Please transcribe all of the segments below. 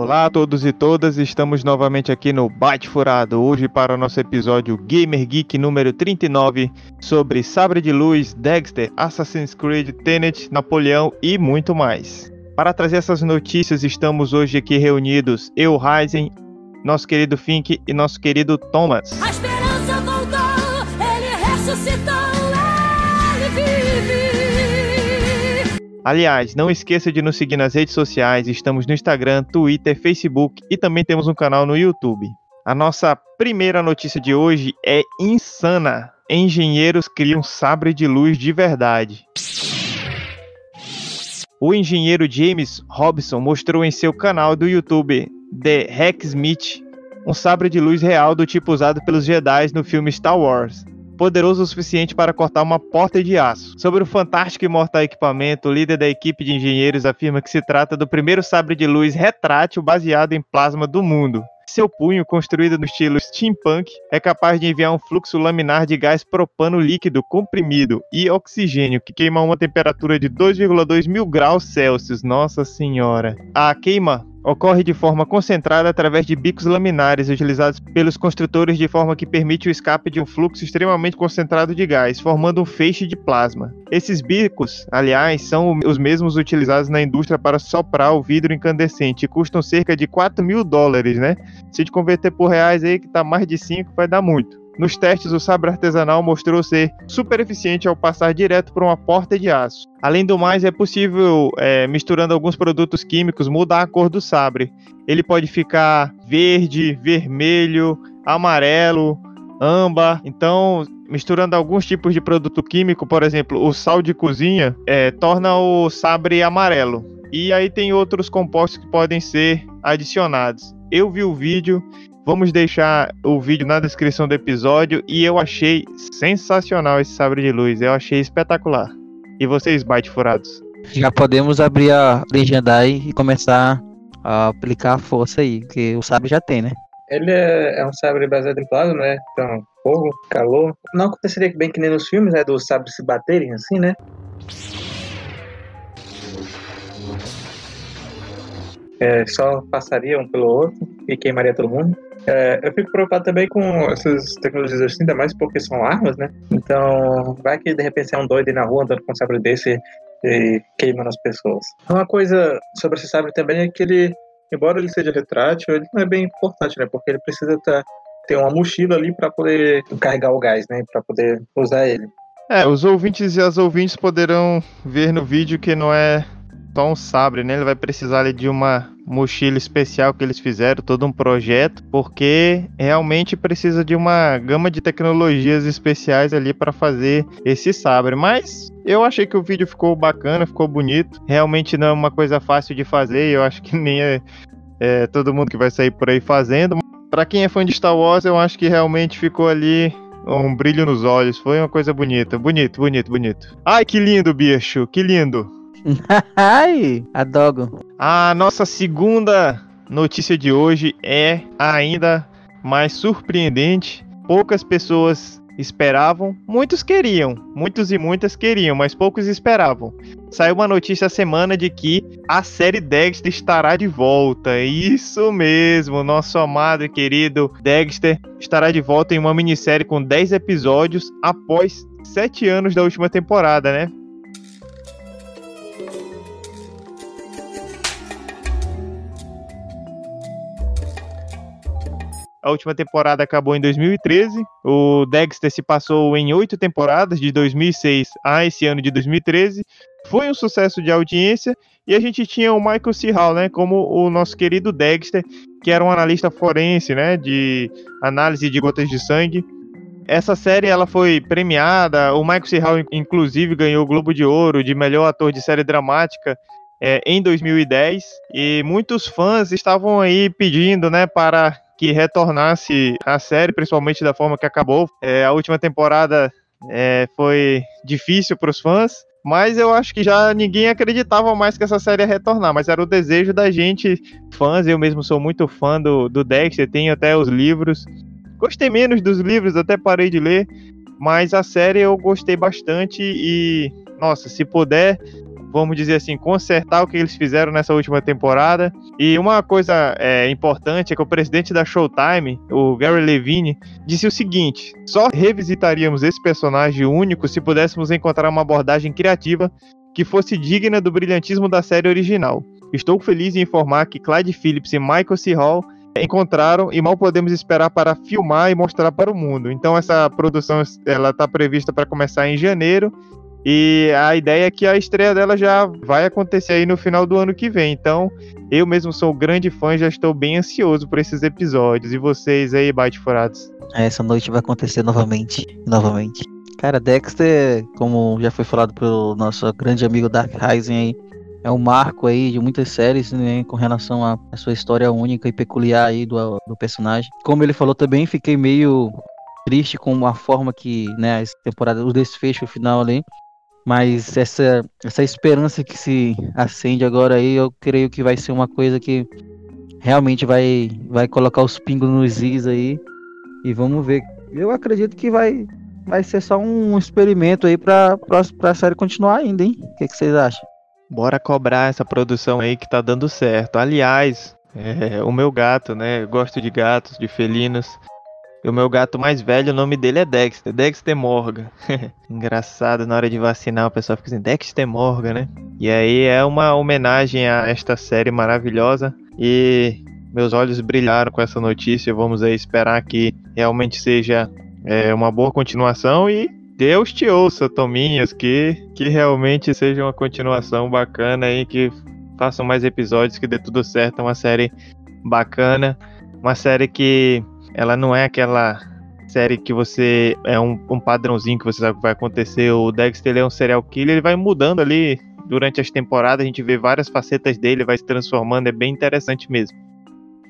Olá a todos e todas, estamos novamente aqui no Bate Furado, hoje para o nosso episódio Gamer Geek número 39 sobre Sabre de Luz, Dexter, Assassin's Creed, Tenet, Napoleão e muito mais. Para trazer essas notícias, estamos hoje aqui reunidos, eu, Ryzen, nosso querido Fink e nosso querido Thomas. A esperança voltou, ele ressuscitou, Aliás, não esqueça de nos seguir nas redes sociais, estamos no Instagram, Twitter, Facebook e também temos um canal no YouTube. A nossa primeira notícia de hoje é insana. Engenheiros criam sabre de luz de verdade. O engenheiro James Robson mostrou em seu canal do YouTube The Hacksmith um sabre de luz real do tipo usado pelos Jedi no filme Star Wars poderoso o suficiente para cortar uma porta de aço. Sobre o fantástico e mortal equipamento, o líder da equipe de engenheiros afirma que se trata do primeiro sabre de luz retrátil baseado em plasma do mundo. Seu punho, construído no estilo steampunk, é capaz de enviar um fluxo laminar de gás propano líquido comprimido e oxigênio que queima a uma temperatura de 2,2 mil graus Celsius. Nossa senhora. A queima ocorre de forma concentrada através de bicos laminares utilizados pelos construtores de forma que permite o escape de um fluxo extremamente concentrado de gás, formando um feixe de plasma. Esses bicos, aliás, são os mesmos utilizados na indústria para soprar o vidro incandescente e custam cerca de 4 mil dólares, né? Se de converter por reais aí, que tá mais de 5, vai dar muito. Nos testes, o sabre artesanal mostrou ser super eficiente ao passar direto por uma porta de aço. Além do mais, é possível, é, misturando alguns produtos químicos, mudar a cor do sabre. Ele pode ficar verde, vermelho, amarelo, âmbar. Então, misturando alguns tipos de produto químico, por exemplo, o sal de cozinha, é, torna o sabre amarelo. E aí tem outros compostos que podem ser adicionados. Eu vi o vídeo Vamos deixar o vídeo na descrição do episódio e eu achei sensacional esse sabre de luz. Eu achei espetacular. E vocês, bate furados? Já podemos abrir a Legendai e começar a aplicar a força aí, que o sabre já tem, né? Ele é, é um sabre baseado em plasma, né? Então, fogo, calor. Não aconteceria bem que nem nos filmes, né? Dos sabres se baterem assim, né? É, só passaria um pelo outro e queimaria todo mundo. É, eu fico preocupado também com essas tecnologias assim, ainda mais porque são armas, né? Então, vai que de repente é um doido na rua andando com um sabre desse e queimando as pessoas. Uma coisa sobre esse sabre também é que ele, embora ele seja retrátil, ele não é bem importante, né? Porque ele precisa tá, ter uma mochila ali para poder carregar o gás, né? Para poder usar ele. É, os ouvintes e as ouvintes poderão ver no vídeo que não é só um sabre, né? Ele vai precisar ali, de uma mochila especial que eles fizeram, todo um projeto, porque realmente precisa de uma gama de tecnologias especiais ali para fazer esse sabre. Mas eu achei que o vídeo ficou bacana, ficou bonito. Realmente não é uma coisa fácil de fazer, eu acho que nem é, é todo mundo que vai sair por aí fazendo. Para quem é fã de Star Wars, eu acho que realmente ficou ali um brilho nos olhos. Foi uma coisa bonita. Bonito, bonito, bonito. Ai, que lindo, bicho. Que lindo. Ai, adogo. A nossa segunda notícia de hoje é ainda mais surpreendente. Poucas pessoas esperavam, muitos queriam, muitos e muitas queriam, mas poucos esperavam. Saiu uma notícia essa semana de que a série Dexter estará de volta. Isso mesmo, nosso amado e querido Dexter estará de volta em uma minissérie com 10 episódios após 7 anos da última temporada, né? A última temporada acabou em 2013. O Dexter se passou em oito temporadas, de 2006 a esse ano de 2013. Foi um sucesso de audiência. E a gente tinha o Michael C. Hall, né, como o nosso querido Dexter, que era um analista forense, né, de análise de gotas de sangue. Essa série ela foi premiada. O Michael C. Hall, inclusive, ganhou o Globo de Ouro de melhor ator de série dramática é, em 2010. E muitos fãs estavam aí pedindo, né, para que retornasse a série, principalmente da forma que acabou. É, a última temporada é, foi difícil para os fãs, mas eu acho que já ninguém acreditava mais que essa série ia retornar, mas era o desejo da gente, fãs, eu mesmo sou muito fã do, do Dexter, tenho até os livros. Gostei menos dos livros, até parei de ler, mas a série eu gostei bastante e, nossa, se puder vamos dizer assim, consertar o que eles fizeram nessa última temporada. E uma coisa é, importante é que o presidente da Showtime, o Gary Levine, disse o seguinte: só revisitaríamos esse personagem único se pudéssemos encontrar uma abordagem criativa que fosse digna do brilhantismo da série original. Estou feliz em informar que Clyde Phillips e Michael C. Hall encontraram e mal podemos esperar para filmar e mostrar para o mundo. Então essa produção ela está prevista para começar em janeiro e a ideia é que a estreia dela já vai acontecer aí no final do ano que vem. Então eu mesmo sou grande fã já estou bem ansioso por esses episódios. E vocês aí, Bate Furados? Essa noite vai acontecer novamente, novamente. Cara, Dexter, como já foi falado pelo nosso grande amigo Dark Rising aí, é um marco aí de muitas séries, né, com relação à sua história única e peculiar aí do, do personagem. Como ele falou também, fiquei meio triste com a forma que, né, as temporadas, o desfecho final ali, mas essa, essa esperança que se acende agora aí, eu creio que vai ser uma coisa que realmente vai, vai colocar os pingos nos is aí, e vamos ver. Eu acredito que vai, vai ser só um experimento aí para a série continuar ainda, hein? O que, que vocês acham? Bora cobrar essa produção aí que tá dando certo. Aliás, é, o meu gato, né? Eu gosto de gatos, de felinos. E o meu gato mais velho, o nome dele é Dexter, Dexter Morgan. Engraçado, na hora de vacinar o pessoal fica assim, Dexter Morgan, né? E aí é uma homenagem a esta série maravilhosa. E meus olhos brilharam com essa notícia. Vamos aí esperar que realmente seja é, uma boa continuação e Deus te ouça, Tominhas, que, que realmente seja uma continuação bacana aí, que façam mais episódios, que dê tudo certo, é uma série bacana, uma série que ela não é aquela série que você é um, um padrãozinho que você sabe que vai acontecer. O Dexter ele é um serial killer, ele vai mudando ali durante as temporadas, a gente vê várias facetas dele, vai se transformando, é bem interessante mesmo.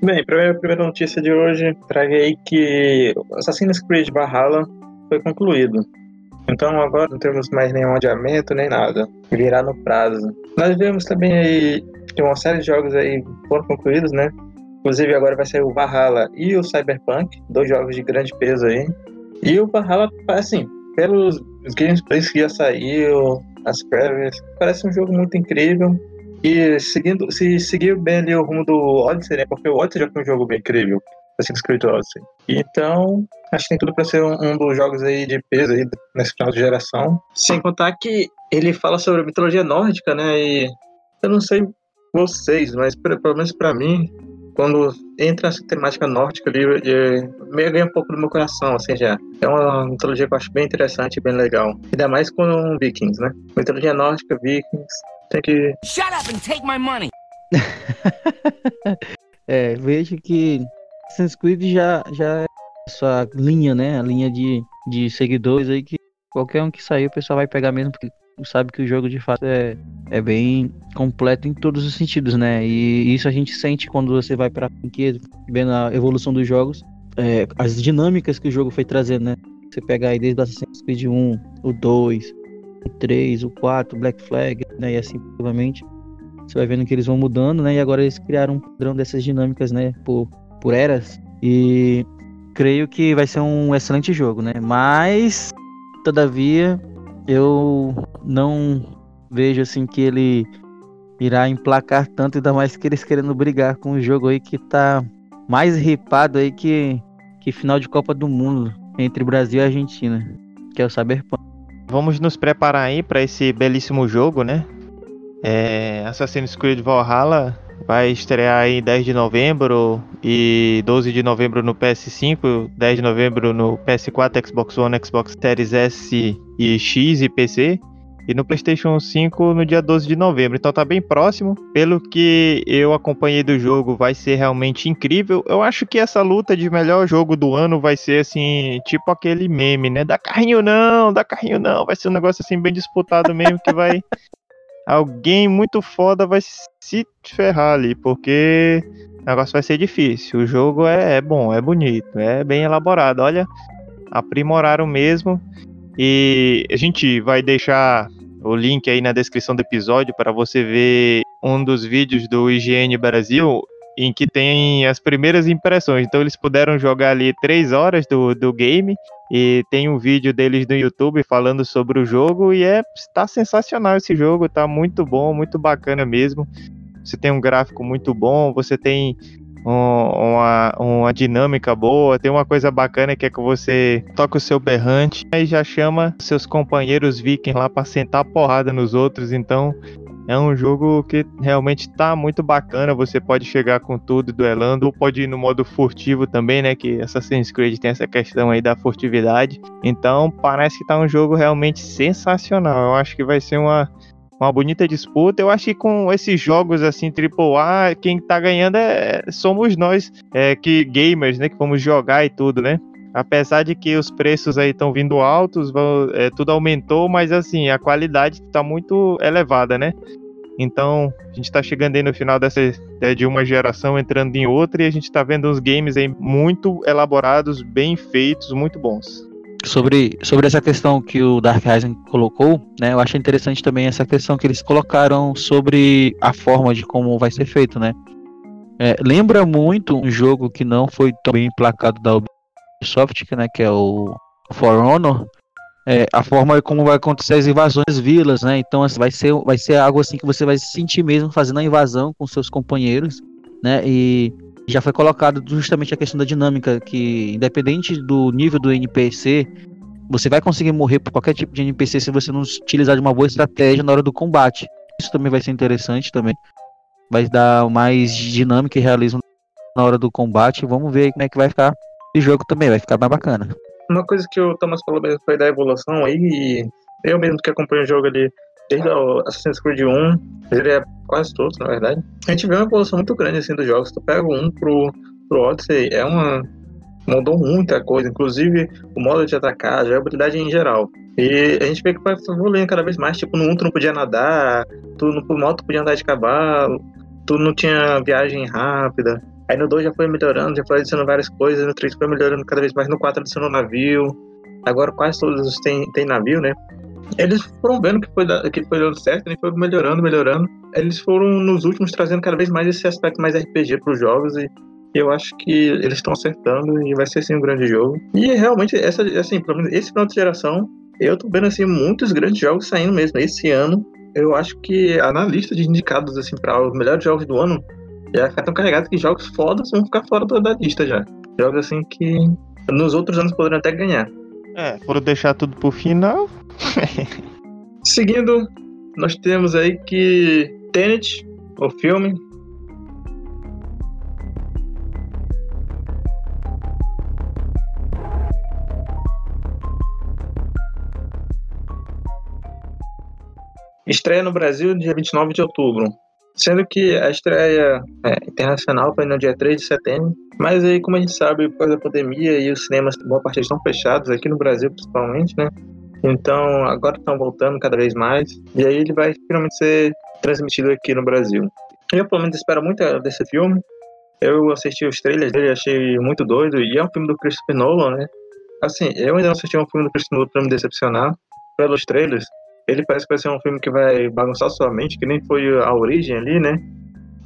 Bem, primeira, primeira notícia de hoje, traguei que Assassin's Creed Valhalla foi concluído. Então agora não temos mais nenhum adiamento nem nada. Virá no prazo. Nós vemos também aí que uma série de jogos aí foram concluídos, né? Inclusive agora vai sair o Valhalla e o Cyberpunk, dois jogos de grande peso aí. E o Valhalla, assim, pelos gameplays que já saiu, as prévias, parece um jogo muito incrível. E seguindo, se seguir bem ali o rumo do Odyssey, né? Porque o Odyssey já foi um jogo bem incrível. Assassin's Creed Odyssey. Então, acho que tem tudo para ser um, um, dos jogos aí de peso aí nesse final de geração. Sem contar que ele fala sobre a mitologia nórdica, né? E eu não sei vocês, mas pelo menos para mim, quando entra essa temática nórdica ali, meio ganha um pouco do meu coração, assim, já. É uma mitologia que eu acho bem interessante e bem legal. Ainda mais com vikings, né? Mitologia nórdica, vikings, tem que... Shut up and take my money! é, vejo que Assassin's Creed já, já é essa linha, né? A linha de, de seguidores aí que qualquer um que sair o pessoal vai pegar mesmo, porque sabe que o jogo de fato é, é bem completo em todos os sentidos, né? E isso a gente sente quando você vai pra franquia, vendo a evolução dos jogos, é, as dinâmicas que o jogo foi trazendo, né? Você pega aí desde o Assassin's Creed 1, o 2, o 3, o 4, o Black Flag, né? E assim, provavelmente. Você vai vendo que eles vão mudando, né? E agora eles criaram um padrão dessas dinâmicas, né? Por por eras. E creio que vai ser um excelente jogo, né? Mas, todavia, eu não vejo assim que ele irá emplacar tanto, ainda mais que eles querendo brigar com o jogo aí que tá mais ripado aí que, que final de Copa do Mundo entre Brasil e Argentina, que é o Cyberpunk. Vamos nos preparar aí para esse belíssimo jogo, né? É, Assassin's Creed Valhalla Vai estrear em 10 de novembro e 12 de novembro no PS5, 10 de novembro no PS4, Xbox One, Xbox Series S e X e PC. E no PlayStation 5 no dia 12 de novembro. Então tá bem próximo. Pelo que eu acompanhei do jogo, vai ser realmente incrível. Eu acho que essa luta de melhor jogo do ano vai ser assim, tipo aquele meme, né? Dá carrinho não, dá carrinho não. Vai ser um negócio assim bem disputado mesmo que vai alguém muito foda vai se ferrar ali, porque o negócio vai ser difícil. O jogo é, é bom, é bonito, é bem elaborado. Olha, aprimoraram mesmo. E a gente vai deixar o link aí na descrição do episódio para você ver um dos vídeos do IGN Brasil. em que tem as primeiras impressões. Então eles puderam jogar ali três horas do, do game e tem um vídeo deles no YouTube falando sobre o jogo e é está sensacional esse jogo, tá muito bom, muito bacana mesmo. Você tem um gráfico muito bom, você tem uma, uma dinâmica boa, tem uma coisa bacana que é que você toca o seu berrante e já chama seus companheiros vikings lá para sentar porrada nos outros, então é um jogo que realmente tá muito bacana. Você pode chegar com tudo duelando, ou pode ir no modo furtivo também, né? Que Assassin's Creed tem essa questão aí da furtividade. Então parece que tá um jogo realmente sensacional. Eu acho que vai ser uma, uma bonita disputa. Eu acho que com esses jogos assim, AAA, quem tá ganhando é, somos nós, é, que gamers, né? Que vamos jogar e tudo, né? Apesar de que os preços aí estão vindo altos, vão, é, tudo aumentou, mas assim, a qualidade está muito elevada, né? Então, a gente está chegando aí no final dessa é, de uma geração entrando em outra e a gente está vendo uns games aí muito elaborados, bem feitos, muito bons. Sobre, sobre essa questão que o Dark Rising colocou, né? Eu achei interessante também essa questão que eles colocaram sobre a forma de como vai ser feito, né? É, lembra muito um jogo que não foi tão bem emplacado da Ubisoft, né, que é o For Honor, é, a forma como vai acontecer as invasões vilas, né? Então assim, vai ser vai ser algo assim que você vai se sentir mesmo fazendo a invasão com seus companheiros, né? E já foi colocado justamente a questão da dinâmica que independente do nível do NPC, você vai conseguir morrer por qualquer tipo de NPC se você não utilizar de uma boa estratégia na hora do combate. Isso também vai ser interessante também. Vai dar mais dinâmica e realismo na hora do combate. Vamos ver como é que vai ficar esse jogo também, vai ficar mais bacana. Uma coisa que o Thomas falou mesmo foi da evolução aí, eu mesmo que acompanho o jogo ali desde o Assassin's Creed 1, ele quase todos, na verdade. A gente vê uma evolução muito grande assim dos jogos. Tu pega 1 pro, pro Odyssey, é uma. mudou muita coisa, inclusive o modo de atacar, a jogabilidade em geral. E a gente vê que vai evoluindo cada vez mais. Tipo, no 1 tu não podia nadar, tu no moto podia andar de cavalo, tu não tinha viagem rápida. Aí no 2 já foi melhorando, já foi adicionando várias coisas, no 3 foi melhorando cada vez mais, no 4 adicionou navio. Agora quase todos têm, têm navio, né? Eles foram vendo que foi, que foi dando certo, e né? foi melhorando, melhorando. Eles foram nos últimos trazendo cada vez mais esse aspecto mais RPG para os jogos e eu acho que eles estão acertando e vai ser assim um grande jogo. E realmente, essa, assim, pelo menos esse final de geração, eu tô vendo assim muitos grandes jogos saindo mesmo. Esse ano, eu acho que na lista de indicados assim para os melhores jogos do ano, já vai ficar tão carregado que jogos fodas vão ficar fora da lista já. Jogos assim que nos outros anos poderiam até ganhar. É, foram deixar tudo pro final. Seguindo, nós temos aí que Tenet, o filme. Estreia no Brasil dia 29 de outubro. Sendo que a estreia é, internacional foi no dia 3 de setembro. Mas aí, como a gente sabe, por causa da pandemia e os cinemas, boa parte estão fechados, aqui no Brasil principalmente, né? Então, agora estão voltando cada vez mais. E aí ele vai finalmente ser transmitido aqui no Brasil. Eu, pelo menos, espero muito desse filme. Eu assisti os trailers dele, achei muito doido. E é um filme do Christopher Nolan, né? Assim, eu ainda não assisti um filme do Christopher Nolan pra me decepcionar. Pelos trailers, ele parece que vai ser um filme que vai bagunçar sua mente, que nem foi a origem ali, né?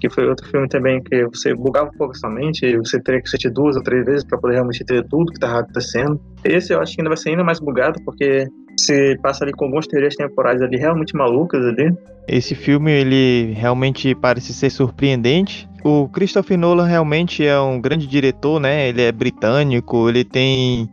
Que foi outro filme também que você bugava um pouco sua mente, você teria que assistir duas ou três vezes para poder realmente ter tudo que estava acontecendo. Esse eu acho que ainda vai ser ainda mais bugado, porque se passa ali com algumas teorias temporais ali realmente malucas ali. Esse filme, ele realmente parece ser surpreendente. O Christopher Nolan realmente é um grande diretor, né? Ele é britânico, ele tem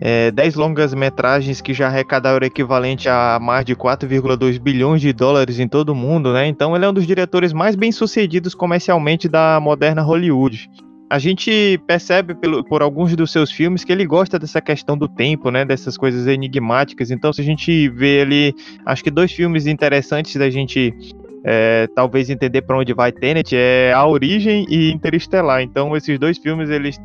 é, 10 longas metragens que já arrecadaram equivalente a mais de 4,2 bilhões de dólares em todo o mundo, né? Então ele é um dos diretores mais bem sucedidos comercialmente da moderna Hollywood. A gente percebe pelo, por alguns dos seus filmes que ele gosta dessa questão do tempo, né? Dessas coisas enigmáticas. Então, se a gente vê ali, acho que dois filmes interessantes da gente é, talvez entender para onde vai Tenet é A Origem e Interestelar. Então, esses dois filmes eles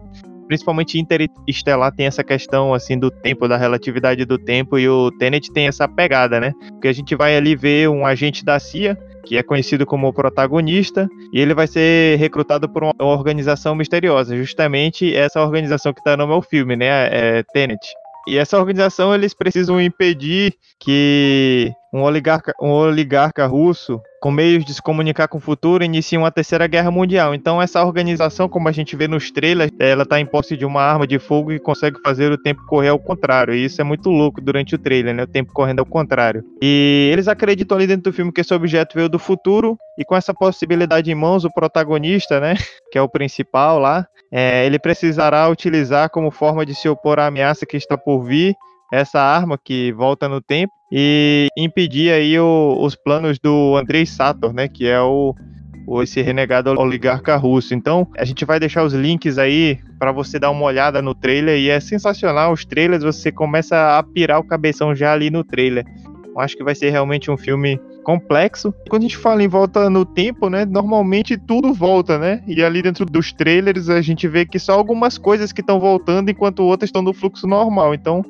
principalmente Interestelar tem essa questão assim do tempo, da relatividade do tempo e o Tenet tem essa pegada, né? Porque a gente vai ali ver um agente da CIA que é conhecido como protagonista, e ele vai ser recrutado por uma organização misteriosa, justamente essa organização que está no meu filme, né? É Tenet. E essa organização eles precisam impedir que um oligarca, um oligarca russo com meios de se comunicar com o futuro, iniciam a Terceira Guerra Mundial. Então, essa organização, como a gente vê nos trailers, ela está em posse de uma arma de fogo e consegue fazer o tempo correr ao contrário. E isso é muito louco durante o trailer, né? O tempo correndo ao contrário. E eles acreditam ali dentro do filme que esse objeto veio do futuro e com essa possibilidade em mãos, o protagonista, né, que é o principal lá, é, ele precisará utilizar como forma de se opor à ameaça que está por vir essa arma que volta no tempo e impedir aí o, os planos do Andrei Sator, né, que é o, o esse renegado oligarca russo. Então, a gente vai deixar os links aí para você dar uma olhada no trailer e é sensacional os trailers, você começa a pirar o cabeção já ali no trailer. Eu acho que vai ser realmente um filme complexo. Quando a gente fala em volta no tempo, né, normalmente tudo volta, né? E ali dentro dos trailers a gente vê que só algumas coisas que estão voltando enquanto outras estão no fluxo normal. Então,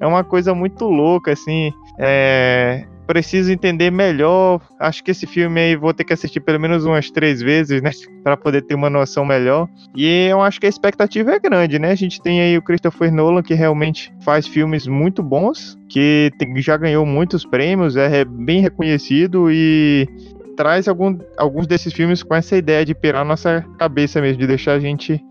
é uma coisa muito louca, assim. É... Preciso entender melhor. Acho que esse filme aí vou ter que assistir pelo menos umas três vezes, né? Para poder ter uma noção melhor. E eu acho que a expectativa é grande, né? A gente tem aí o Christopher Nolan, que realmente faz filmes muito bons, que tem, já ganhou muitos prêmios, é bem reconhecido e traz algum, alguns desses filmes com essa ideia de pirar nossa cabeça mesmo, de deixar a gente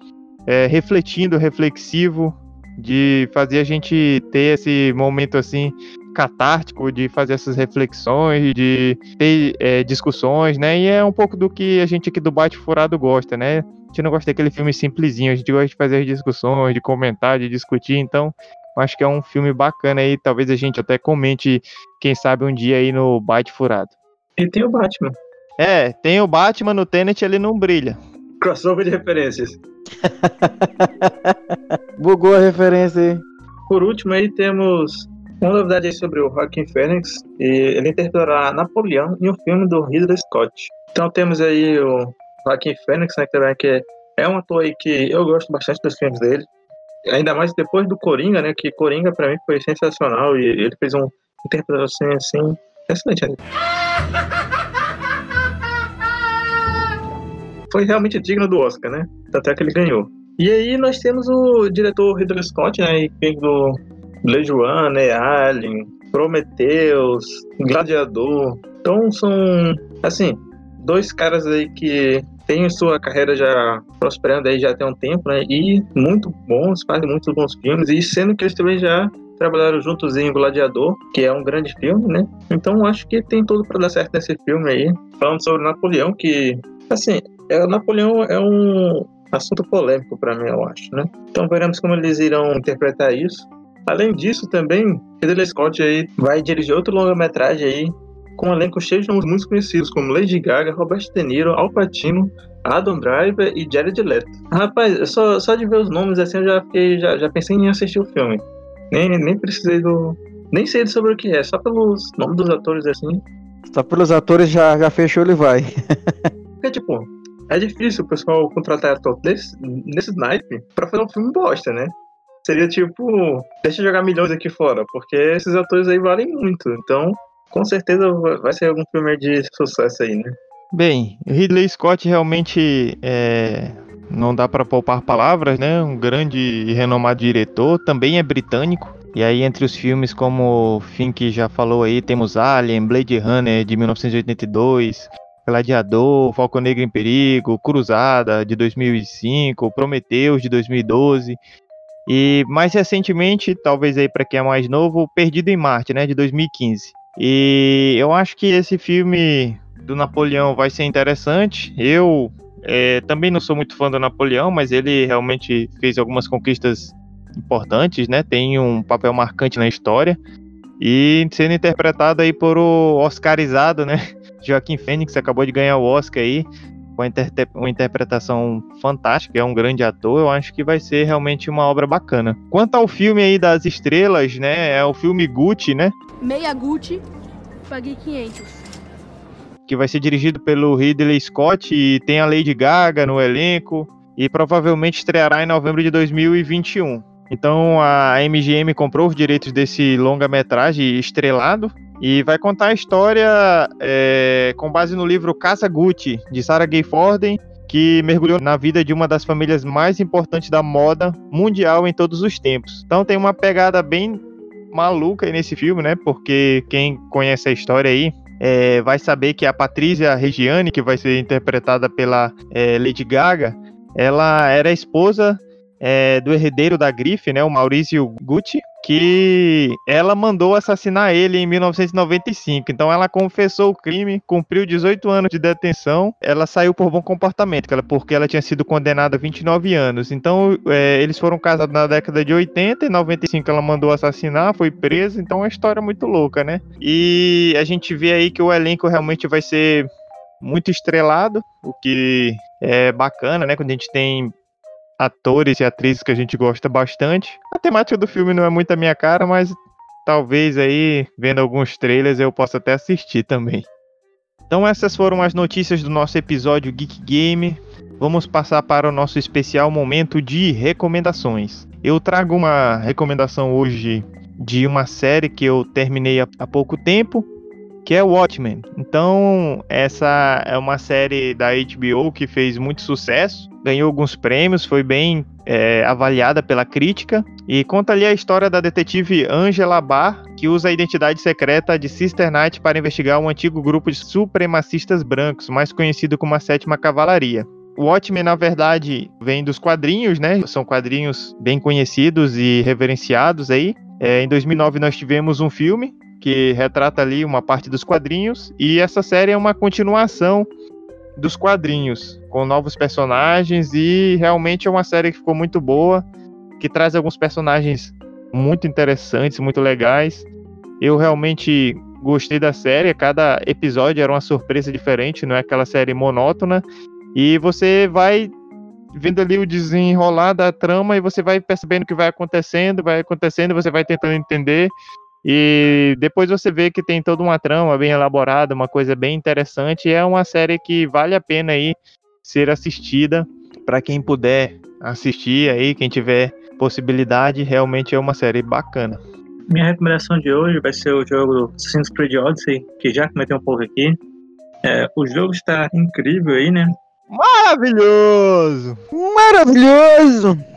é, refletindo, reflexivo, de fazer a gente ter esse momento assim catártico de fazer essas reflexões, de ter é, discussões, né? E é um pouco do que a gente aqui do Bate Furado gosta, né? A gente não gosta daquele filme simplesinho, a gente gosta de fazer as discussões, de comentar, de discutir, então acho que é um filme bacana aí, talvez a gente até comente, quem sabe um dia aí no Bate Furado. E tem o Batman. É, tem o Batman no Tenet, ele não brilha. Crossover de referências. Bugou a referência aí. Por último, aí temos uma novidade aí sobre o Joaquin Phoenix. E ele interpretará Napoleão em um filme do Ridley Scott. Então temos aí o Joaquin Phoenix, né, que é um ator aí que eu gosto bastante dos filmes dele. Ainda mais depois do Coringa, né? Que Coringa pra mim foi sensacional e ele fez uma interpretação assim excelente. Né? Foi realmente digno do Oscar, né? Até que ele ganhou. E aí nós temos o diretor Ridley Scott, né? Fez do Blade Runner, Alien, Prometheus, Gladiador. Então são, assim, dois caras aí que têm sua carreira já prosperando aí já tem um tempo, né? E muito bons, fazem muitos bons filmes. E sendo que eles também já trabalharam juntos em Gladiador, que é um grande filme, né? Então acho que tem tudo para dar certo nesse filme aí. Falando sobre Napoleão, que, assim, é, Napoleão é um assunto polêmico para mim, eu acho, né? Então veremos como eles irão interpretar isso. Além disso, também, Ridley Scott aí vai dirigir outro longa-metragem aí com um elenco cheio de nomes muito conhecidos, como Lady Gaga, Robert De Niro, Al Pacino, Adam Driver e Jared Leto. Rapaz, só, só de ver os nomes assim eu já, fiquei, já, já pensei em assistir o filme. Nem, nem precisei do. Nem sei sobre o que é, só pelos nomes dos atores assim. Só pelos atores já, já fechou, ele vai. Porque, tipo, é difícil o pessoal contratar ator desse, nesse naipe pra fazer um filme bosta, né? Seria tipo, deixa eu jogar milhões aqui fora, porque esses atores aí valem muito. Então, com certeza vai ser algum filme de sucesso aí, né? Bem, Ridley Scott realmente é, não dá para poupar palavras, né? Um grande e renomado diretor, também é britânico. E aí, entre os filmes, como o Fink já falou aí, temos Alien, Blade Runner de 1982, Gladiador, Falcão Negro em Perigo, Cruzada de 2005, Prometheus de 2012 e mais recentemente, talvez aí para quem é mais novo, Perdido em Marte, né, de 2015. E eu acho que esse filme do Napoleão vai ser interessante. Eu é, também não sou muito fã do Napoleão, mas ele realmente fez algumas conquistas importantes, né? Tem um papel marcante na história e sendo interpretado aí por o Oscarizado, né? Joaquim Fênix acabou de ganhar o Oscar aí, com uma interpretação fantástica, é um grande ator, eu acho que vai ser realmente uma obra bacana. Quanto ao filme aí das estrelas, né, é o filme Gucci, né? Meia Gucci, paguei 500. Que vai ser dirigido pelo Ridley Scott e tem a Lady Gaga no elenco e provavelmente estreará em novembro de 2021. Então a MGM comprou os direitos desse longa-metragem estrelado e vai contar a história é, com base no livro Casa Gucci, de Sarah Gay Forden, que mergulhou na vida de uma das famílias mais importantes da moda mundial em todos os tempos. Então tem uma pegada bem maluca aí nesse filme, né? Porque quem conhece a história aí é, vai saber que a Patrícia Regiane, que vai ser interpretada pela é, Lady Gaga, ela era esposa é, do herdeiro da grife, né, o Maurício Gucci, que ela mandou assassinar ele em 1995. Então ela confessou o crime, cumpriu 18 anos de detenção. Ela saiu por bom comportamento, porque ela tinha sido condenada a 29 anos. Então é, eles foram casados na década de 80 e 95 ela mandou assassinar, foi presa. Então é uma história muito louca, né? E a gente vê aí que o elenco realmente vai ser muito estrelado, o que é bacana, né? Quando a gente tem atores e atrizes que a gente gosta bastante. A temática do filme não é muito a minha cara, mas talvez aí, vendo alguns trailers, eu possa até assistir também. Então essas foram as notícias do nosso episódio Geek Game. Vamos passar para o nosso especial momento de recomendações. Eu trago uma recomendação hoje de uma série que eu terminei há pouco tempo, que é Watchmen. Então, essa é uma série da HBO que fez muito sucesso, ganhou alguns prêmios, foi bem é, avaliada pela crítica e conta ali a história da detetive Angela Barr, que usa a identidade secreta de Sister Knight para investigar um antigo grupo de supremacistas brancos, mais conhecido como a Sétima Cavalaria. O Watchmen, na verdade, vem dos quadrinhos, né? São quadrinhos bem conhecidos e reverenciados aí. É, em 2009 nós tivemos um filme que retrata ali uma parte dos quadrinhos, e essa série é uma continuação dos quadrinhos, com novos personagens, e realmente é uma série que ficou muito boa, que traz alguns personagens muito interessantes, muito legais. Eu realmente gostei da série, cada episódio era uma surpresa diferente, não é aquela série monótona, e você vai vendo ali o desenrolar da trama e você vai percebendo o que vai acontecendo, vai acontecendo, você vai tentando entender e depois você vê que tem toda uma trama bem elaborada, uma coisa bem interessante. é uma série que vale a pena aí ser assistida para quem puder assistir aí, quem tiver possibilidade, realmente é uma série bacana. Minha recomendação de hoje vai ser o jogo Assassin's Creed Odyssey, que já comentei um pouco aqui. É, o jogo está incrível aí, né? Maravilhoso! Maravilhoso!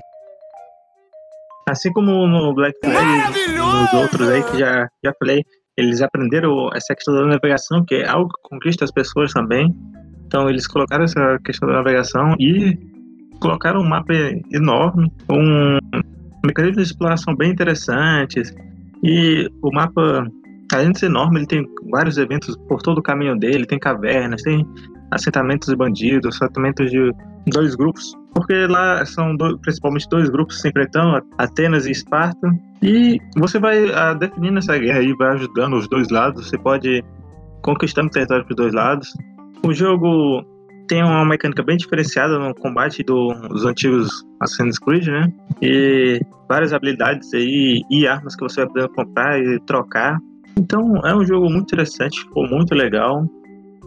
Assim como no Black Flag e nos outros aí que já, já falei, eles aprenderam essa questão da navegação, que é algo que conquista as pessoas também. Então eles colocaram essa questão da navegação e colocaram um mapa enorme, um mecanismo de exploração bem interessantes. E o mapa, além de ser enorme, ele tem vários eventos por todo o caminho dele, tem cavernas, tem assentamentos de bandidos, assentamentos de dois grupos, porque lá são dois, principalmente dois grupos se enfrentando, Atenas e Esparta, e você vai a, ah, definindo essa guerra e vai ajudando os dois lados, você pode conquistando território dos dois lados. O jogo tem uma mecânica bem diferenciada no combate do, dos antigos Assassin's Creed, né? E várias habilidades aí e armas que você vai poder comprar e trocar. Então é um jogo muito interessante, ficou muito legal.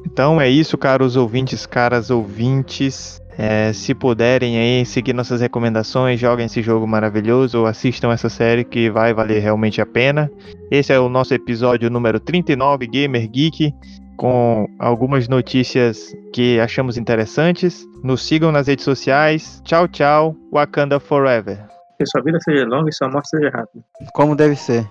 Então é isso, caros ouvintes, caras ouvintes. É, se puderem aí seguir nossas recomendações, joguem esse jogo maravilhoso ou assistam essa série que vai valer realmente a pena. Esse é o nosso episódio número 39, Gamer Geek, com algumas notícias que achamos interessantes. Nos sigam nas redes sociais. Tchau, tchau. Wakanda Forever. Que sua vida seja longa e sua morte seja rápida. Como deve ser.